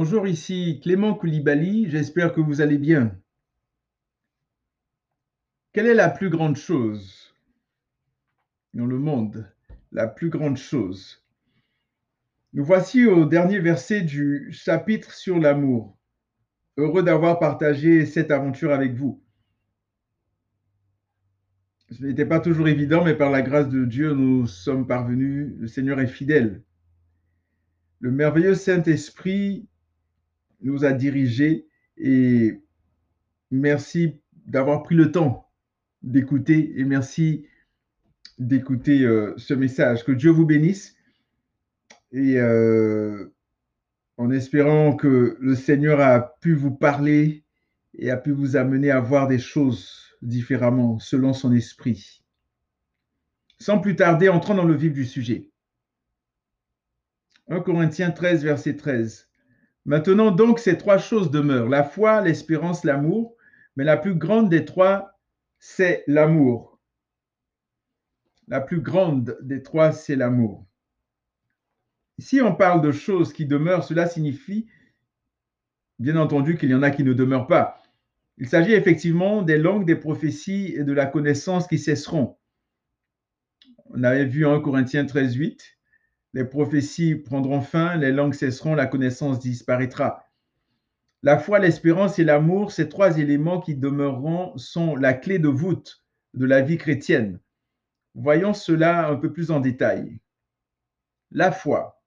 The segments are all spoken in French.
Bonjour, ici Clément Koulibaly, j'espère que vous allez bien. Quelle est la plus grande chose dans le monde? La plus grande chose. Nous voici au dernier verset du chapitre sur l'amour. Heureux d'avoir partagé cette aventure avec vous. Ce n'était pas toujours évident, mais par la grâce de Dieu, nous sommes parvenus. Le Seigneur est fidèle. Le merveilleux Saint-Esprit nous a dirigés et merci d'avoir pris le temps d'écouter et merci d'écouter euh, ce message. Que Dieu vous bénisse et euh, en espérant que le Seigneur a pu vous parler et a pu vous amener à voir des choses différemment selon son esprit. Sans plus tarder, entrons dans le vif du sujet. 1 Corinthiens 13, verset 13. Maintenant donc, ces trois choses demeurent, la foi, l'espérance, l'amour, mais la plus grande des trois, c'est l'amour. La plus grande des trois, c'est l'amour. Si on parle de choses qui demeurent, cela signifie bien entendu qu'il y en a qui ne demeurent pas. Il s'agit effectivement des langues, des prophéties et de la connaissance qui cesseront. On avait vu en Corinthiens 13, 8 les prophéties prendront fin, les langues cesseront, la connaissance disparaîtra. La foi, l'espérance et l'amour, ces trois éléments qui demeureront, sont la clé de voûte de la vie chrétienne. Voyons cela un peu plus en détail. La foi.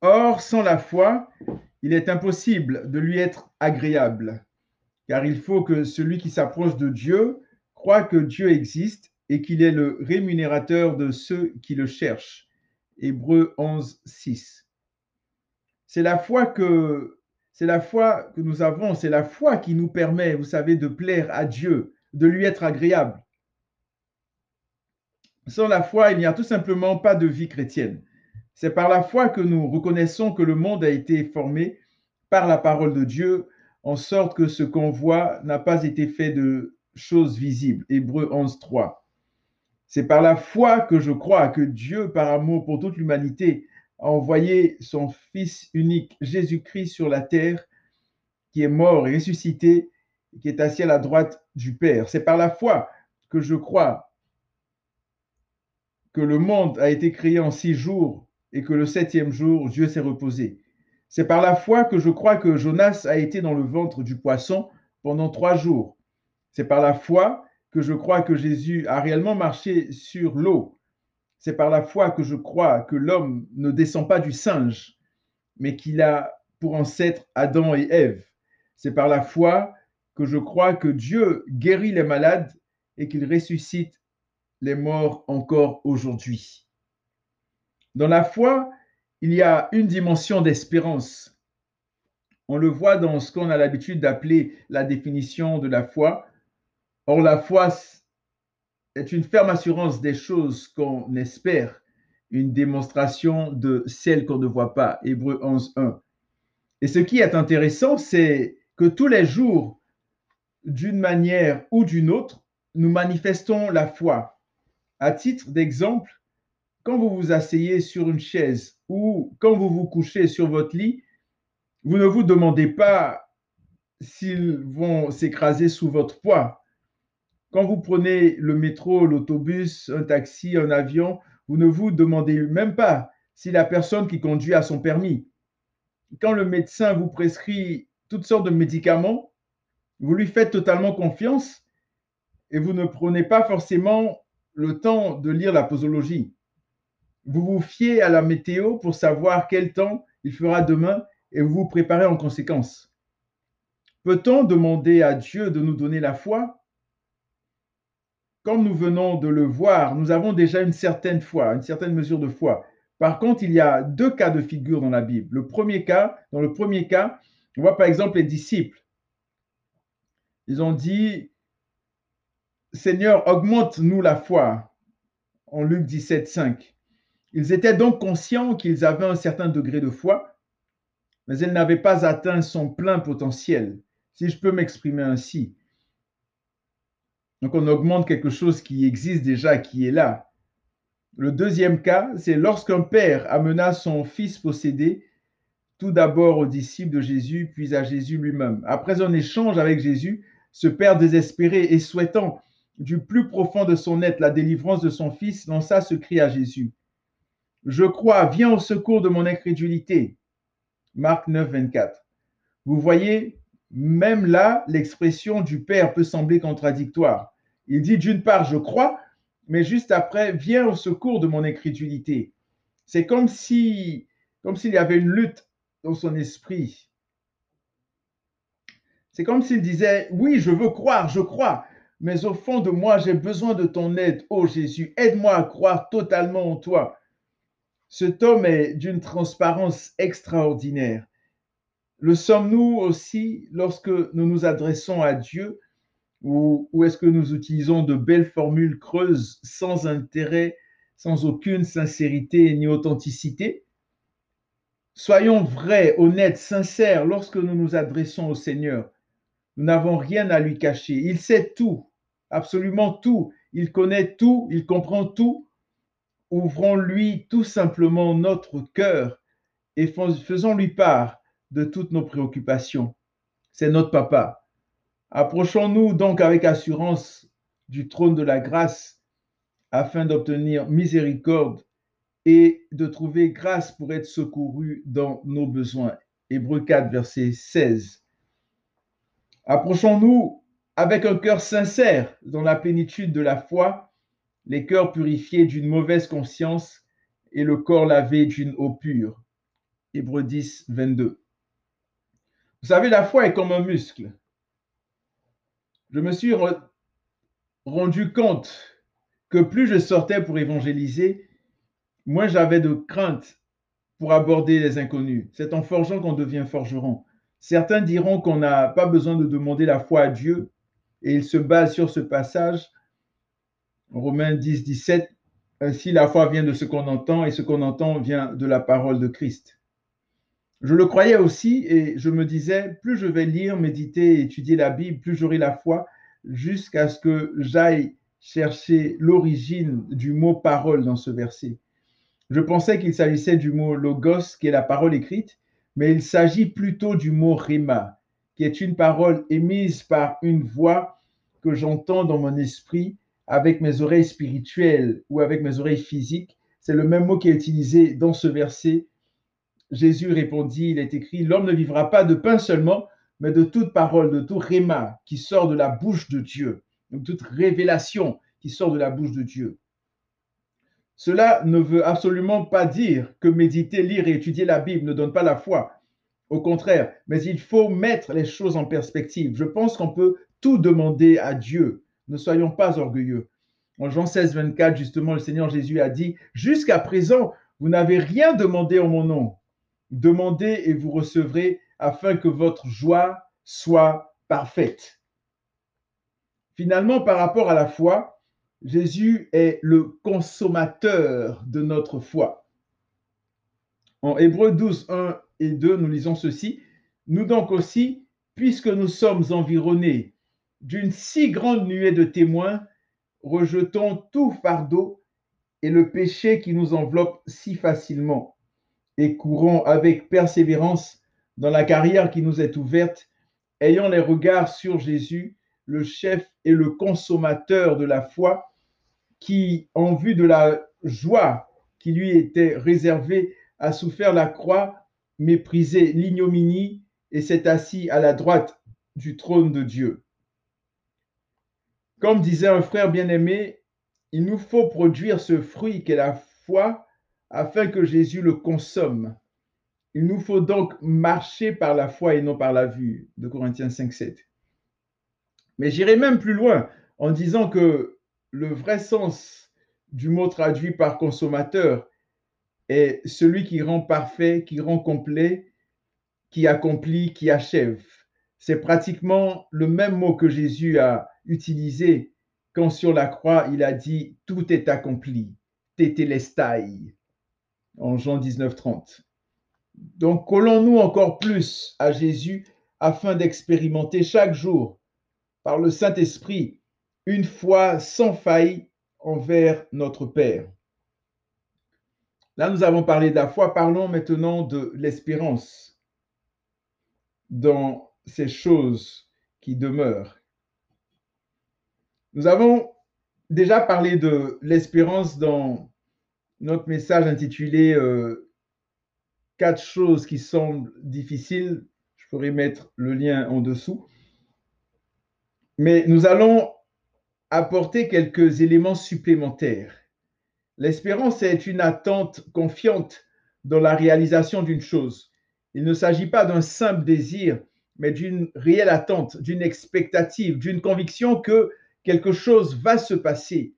Or, sans la foi, il est impossible de lui être agréable, car il faut que celui qui s'approche de Dieu croit que Dieu existe et qu'il est le rémunérateur de ceux qui le cherchent. Hébreu 11, 6. C'est la foi que nous avons, c'est la foi qui nous permet, vous savez, de plaire à Dieu, de lui être agréable. Sans la foi, il n'y a tout simplement pas de vie chrétienne. C'est par la foi que nous reconnaissons que le monde a été formé par la parole de Dieu, en sorte que ce qu'on voit n'a pas été fait de choses visibles. Hébreu 11, 3. C'est par la foi que je crois que Dieu, par amour pour toute l'humanité, a envoyé son Fils unique, Jésus-Christ, sur la terre, qui est mort et ressuscité, qui est assis à la droite du Père. C'est par la foi que je crois que le monde a été créé en six jours et que le septième jour, Dieu s'est reposé. C'est par la foi que je crois que Jonas a été dans le ventre du poisson pendant trois jours. C'est par la foi que je crois que Jésus a réellement marché sur l'eau. C'est par la foi que je crois que l'homme ne descend pas du singe, mais qu'il a pour ancêtre Adam et Ève. C'est par la foi que je crois que Dieu guérit les malades et qu'il ressuscite les morts encore aujourd'hui. Dans la foi, il y a une dimension d'espérance. On le voit dans ce qu'on a l'habitude d'appeler la définition de la foi. Or, la foi est une ferme assurance des choses qu'on espère, une démonstration de celles qu'on ne voit pas. Hébreu 11, 1. Et ce qui est intéressant, c'est que tous les jours, d'une manière ou d'une autre, nous manifestons la foi. À titre d'exemple, quand vous vous asseyez sur une chaise ou quand vous vous couchez sur votre lit, vous ne vous demandez pas s'ils vont s'écraser sous votre poids. Quand vous prenez le métro, l'autobus, un taxi, un avion, vous ne vous demandez même pas si la personne qui conduit a son permis. Quand le médecin vous prescrit toutes sortes de médicaments, vous lui faites totalement confiance et vous ne prenez pas forcément le temps de lire la posologie. Vous vous fiez à la météo pour savoir quel temps il fera demain et vous vous préparez en conséquence. Peut-on demander à Dieu de nous donner la foi? Comme nous venons de le voir, nous avons déjà une certaine foi, une certaine mesure de foi. Par contre, il y a deux cas de figure dans la Bible. Le premier cas, dans le premier cas, on voit par exemple les disciples. Ils ont dit, Seigneur, augmente-nous la foi, en Luc 17, 5. Ils étaient donc conscients qu'ils avaient un certain degré de foi, mais ils n'avaient pas atteint son plein potentiel, si je peux m'exprimer ainsi. Donc on augmente quelque chose qui existe déjà, qui est là. Le deuxième cas, c'est lorsqu'un père amena son fils possédé tout d'abord aux disciples de Jésus, puis à Jésus lui-même. Après un échange avec Jésus, ce Père désespéré et souhaitant du plus profond de son être la délivrance de son Fils lança ce cri à Jésus. Je crois, viens au secours de mon incrédulité. Marc 9, 24. Vous voyez, même là, l'expression du Père peut sembler contradictoire. Il dit d'une part, je crois, mais juste après, viens au secours de mon incrédulité. C'est comme si, comme s'il y avait une lutte dans son esprit. C'est comme s'il disait, oui, je veux croire, je crois, mais au fond de moi, j'ai besoin de ton aide, ô Jésus. Aide-moi à croire totalement en toi. Cet homme est d'une transparence extraordinaire. Le sommes-nous aussi lorsque nous nous adressons à Dieu ou, est-ce que nous utilisons de belles formules creuses sans intérêt, sans aucune sincérité ni authenticité? Soyons vrais, honnêtes, sincères lorsque nous nous adressons au Seigneur. Nous n'avons rien à lui cacher. Il sait tout, absolument tout. Il connaît tout, il comprend tout. Ouvrons-lui tout simplement notre cœur et faisons-lui part de toutes nos préoccupations. C'est notre papa. Approchons-nous donc avec assurance du trône de la grâce afin d'obtenir miséricorde et de trouver grâce pour être secouru dans nos besoins. Hébreu 4, verset 16. Approchons-nous avec un cœur sincère dans la plénitude de la foi, les cœurs purifiés d'une mauvaise conscience et le corps lavé d'une eau pure. Hébreu 10, 22. Vous savez, la foi est comme un muscle. Je me suis rendu compte que plus je sortais pour évangéliser, moins j'avais de crainte pour aborder les inconnus. C'est en forgeant qu'on devient forgeron. Certains diront qu'on n'a pas besoin de demander la foi à Dieu et ils se basent sur ce passage, Romains 10, 17. Ainsi, la foi vient de ce qu'on entend et ce qu'on entend vient de la parole de Christ. Je le croyais aussi et je me disais, plus je vais lire, méditer et étudier la Bible, plus j'aurai la foi jusqu'à ce que j'aille chercher l'origine du mot parole dans ce verset. Je pensais qu'il s'agissait du mot logos, qui est la parole écrite, mais il s'agit plutôt du mot rima, qui est une parole émise par une voix que j'entends dans mon esprit avec mes oreilles spirituelles ou avec mes oreilles physiques. C'est le même mot qui est utilisé dans ce verset. Jésus répondit, il est écrit, l'homme ne vivra pas de pain seulement, mais de toute parole, de tout rima qui sort de la bouche de Dieu, de toute révélation qui sort de la bouche de Dieu. Cela ne veut absolument pas dire que méditer, lire et étudier la Bible ne donne pas la foi. Au contraire, mais il faut mettre les choses en perspective. Je pense qu'on peut tout demander à Dieu. Ne soyons pas orgueilleux. En Jean 16, 24, justement, le Seigneur Jésus a dit, Jusqu'à présent, vous n'avez rien demandé en mon nom. Demandez et vous recevrez afin que votre joie soit parfaite. Finalement, par rapport à la foi, Jésus est le consommateur de notre foi. En Hébreu 12, 1 et 2, nous lisons ceci. Nous donc aussi, puisque nous sommes environnés d'une si grande nuée de témoins, rejetons tout fardeau et le péché qui nous enveloppe si facilement, et courons avec persévérance dans la carrière qui nous est ouverte, ayant les regards sur Jésus, le chef et le consommateur de la foi, qui, en vue de la joie qui lui était réservée, a souffert la croix, méprisé l'ignominie et s'est assis à la droite du trône de Dieu. Comme disait un frère bien-aimé, il nous faut produire ce fruit qu'est la foi afin que Jésus le consomme. Il nous faut donc marcher par la foi et non par la vue, de Corinthiens 5, 7. Mais j'irai même plus loin en disant que le vrai sens du mot traduit par consommateur est celui qui rend parfait, qui rend complet, qui accomplit, qui achève. C'est pratiquement le même mot que Jésus a utilisé quand sur la croix il a dit tout est accompli, tétélestai, en Jean 19, 30. Donc collons-nous encore plus à Jésus afin d'expérimenter chaque jour par le Saint-Esprit une foi sans faille envers notre Père. Là, nous avons parlé de la foi. Parlons maintenant de l'espérance dans ces choses qui demeurent. Nous avons déjà parlé de l'espérance dans notre message intitulé euh, Quatre choses qui semblent difficiles. Je pourrais mettre le lien en dessous. Mais nous allons apporter quelques éléments supplémentaires. L'espérance est une attente confiante dans la réalisation d'une chose. Il ne s'agit pas d'un simple désir, mais d'une réelle attente, d'une expectative, d'une conviction que quelque chose va se passer.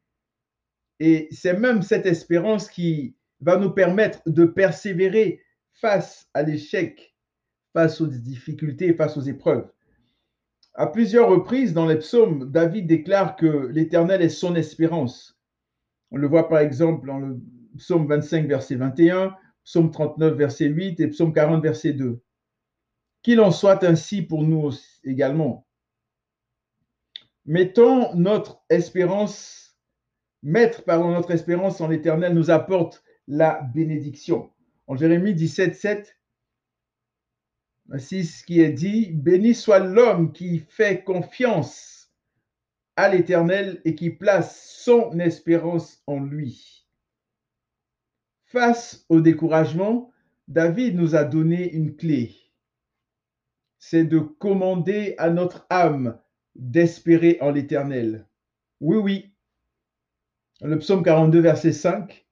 Et c'est même cette espérance qui va nous permettre de persévérer face à l'échec, face aux difficultés, face aux épreuves. À plusieurs reprises dans les psaumes, David déclare que l'Éternel est son espérance. On le voit par exemple dans le psaume 25, verset 21, psaume 39, verset 8 et psaume 40, verset 2. Qu'il en soit ainsi pour nous également. Mettons notre espérance, mettre pardon, notre espérance en l'Éternel nous apporte la bénédiction. En Jérémie 17, 7, ainsi ce qui est dit, béni soit l'homme qui fait confiance à l'Éternel et qui place son espérance en lui. Face au découragement, David nous a donné une clé. C'est de commander à notre âme d'espérer en l'Éternel. Oui, oui. Le psaume 42, verset 5.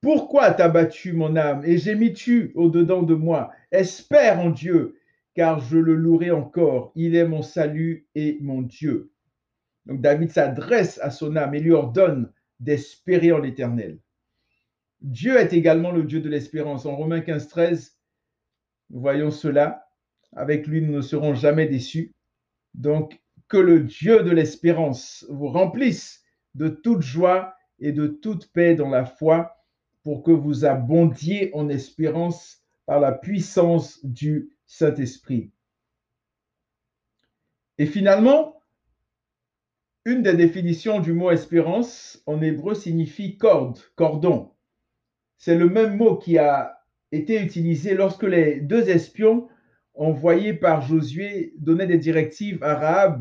Pourquoi t'as battu mon âme et gémis-tu au-dedans de moi? Espère en Dieu, car je le louerai encore. Il est mon salut et mon Dieu. Donc David s'adresse à son âme et lui ordonne d'espérer en l'Éternel. Dieu est également le Dieu de l'espérance. En Romains 15, 13, nous voyons cela. Avec lui, nous ne serons jamais déçus. Donc, que le Dieu de l'espérance vous remplisse de toute joie et de toute paix dans la foi pour que vous abondiez en espérance par la puissance du Saint-Esprit. Et finalement, une des définitions du mot espérance en hébreu signifie corde, cordon. C'est le même mot qui a été utilisé lorsque les deux espions envoyés par Josué donnaient des directives à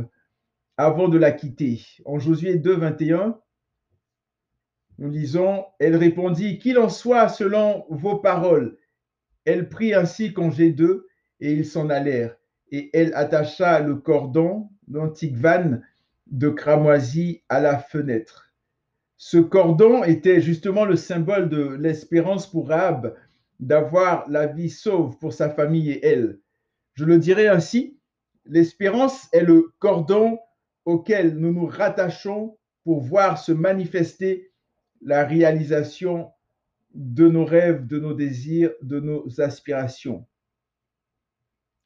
avant de la quitter. En Josué 2, 21, nous lisons, elle répondit, qu'il en soit selon vos paroles. Elle prit ainsi congé d'eux et ils s'en allèrent. Et elle attacha le cordon d'Antigvan de cramoisie à la fenêtre. Ce cordon était justement le symbole de l'espérance pour Rahab d'avoir la vie sauve pour sa famille et elle. Je le dirais ainsi, l'espérance est le cordon auquel nous nous rattachons pour voir se manifester la réalisation de nos rêves, de nos désirs, de nos aspirations.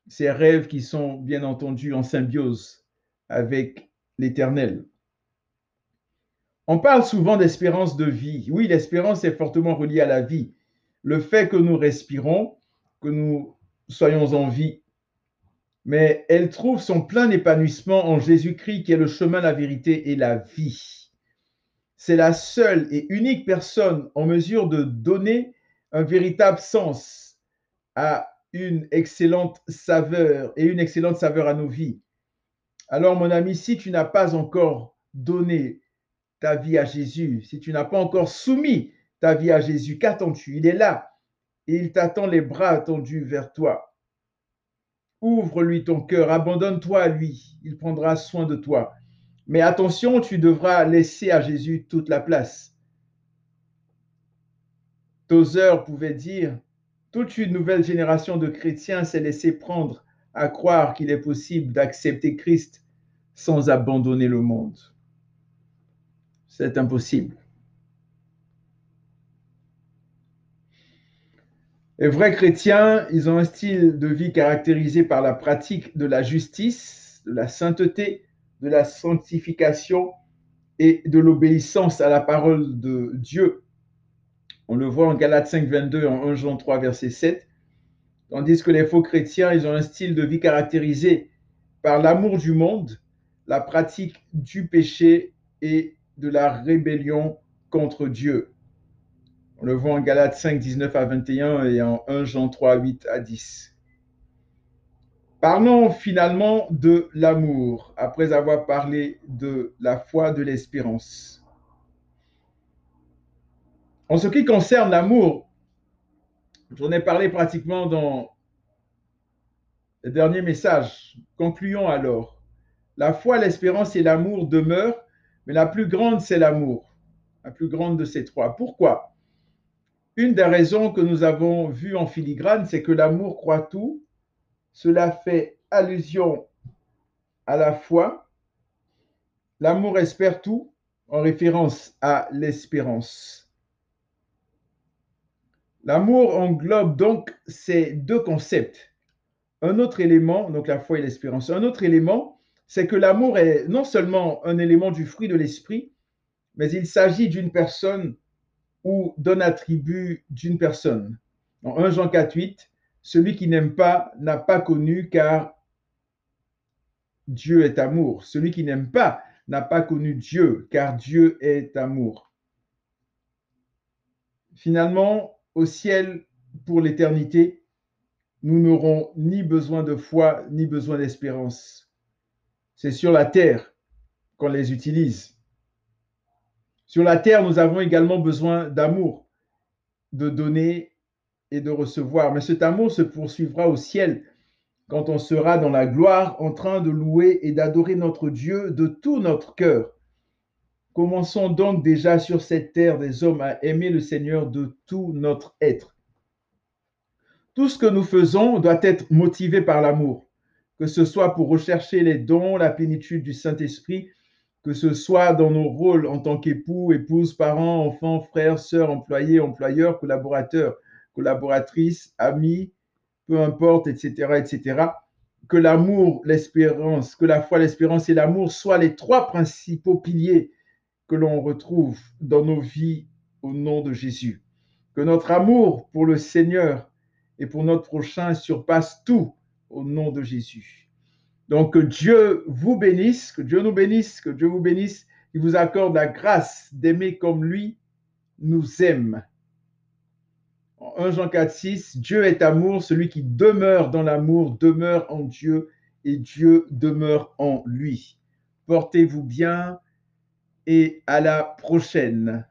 Ces rêves qui sont bien entendu en symbiose avec l'éternel. On parle souvent d'espérance de vie. Oui, l'espérance est fortement reliée à la vie. Le fait que nous respirons, que nous soyons en vie, mais elle trouve son plein épanouissement en Jésus-Christ qui est le chemin, la vérité et la vie. C'est la seule et unique personne en mesure de donner un véritable sens à une excellente saveur et une excellente saveur à nos vies. Alors mon ami, si tu n'as pas encore donné ta vie à Jésus, si tu n'as pas encore soumis ta vie à Jésus, qu'attends-tu? Il est là et il t'attend les bras tendus vers toi. Ouvre-lui ton cœur, abandonne-toi à lui, il prendra soin de toi. Mais attention, tu devras laisser à Jésus toute la place. Tozer pouvait dire, toute une nouvelle génération de chrétiens s'est laissé prendre à croire qu'il est possible d'accepter Christ sans abandonner le monde. C'est impossible. Les vrais chrétiens, ils ont un style de vie caractérisé par la pratique de la justice, de la sainteté, de la sanctification et de l'obéissance à la parole de Dieu. On le voit en Galates 5, 22, en 1 Jean 3, verset 7. Tandis que les faux chrétiens, ils ont un style de vie caractérisé par l'amour du monde, la pratique du péché et de la rébellion contre Dieu. On le voit en Galates 5, 19 à 21 et en 1 Jean 3, 8 à 10. Parlons finalement de l'amour, après avoir parlé de la foi, de l'espérance. En ce qui concerne l'amour, j'en ai parlé pratiquement dans le dernier message. Concluons alors. La foi, l'espérance et l'amour demeurent, mais la plus grande, c'est l'amour. La plus grande de ces trois. Pourquoi? Une des raisons que nous avons vues en filigrane, c'est que l'amour croit tout. Cela fait allusion à la foi. L'amour espère tout, en référence à l'espérance. L'amour englobe donc ces deux concepts. Un autre élément, donc la foi et l'espérance, un autre élément, c'est que l'amour est non seulement un élément du fruit de l'esprit, mais il s'agit d'une personne ou d'un attribut d'une personne. En 1 Jean 4, 8, celui qui n'aime pas n'a pas connu car Dieu est amour. Celui qui n'aime pas n'a pas connu Dieu car Dieu est amour. Finalement, au ciel pour l'éternité, nous n'aurons ni besoin de foi ni besoin d'espérance. C'est sur la terre qu'on les utilise. Sur la terre, nous avons également besoin d'amour, de donner et de recevoir. Mais cet amour se poursuivra au ciel quand on sera dans la gloire en train de louer et d'adorer notre Dieu de tout notre cœur. Commençons donc déjà sur cette terre des hommes à aimer le Seigneur de tout notre être. Tout ce que nous faisons doit être motivé par l'amour, que ce soit pour rechercher les dons, la plénitude du Saint-Esprit, que ce soit dans nos rôles en tant qu'époux, épouse, parents, enfants, frères, sœurs, employés, employeurs, collaborateurs, collaboratrices, amis, peu importe, etc., etc. Que l'amour, l'espérance, que la foi, l'espérance et l'amour soient les trois principaux piliers que l'on retrouve dans nos vies au nom de Jésus. Que notre amour pour le Seigneur et pour notre prochain surpasse tout au nom de Jésus. Donc que Dieu vous bénisse, que Dieu nous bénisse, que Dieu vous bénisse, qu'il vous accorde la grâce d'aimer comme lui nous aime. En 1 Jean 4, 6, Dieu est amour, celui qui demeure dans l'amour demeure en Dieu et Dieu demeure en lui. Portez-vous bien et à la prochaine.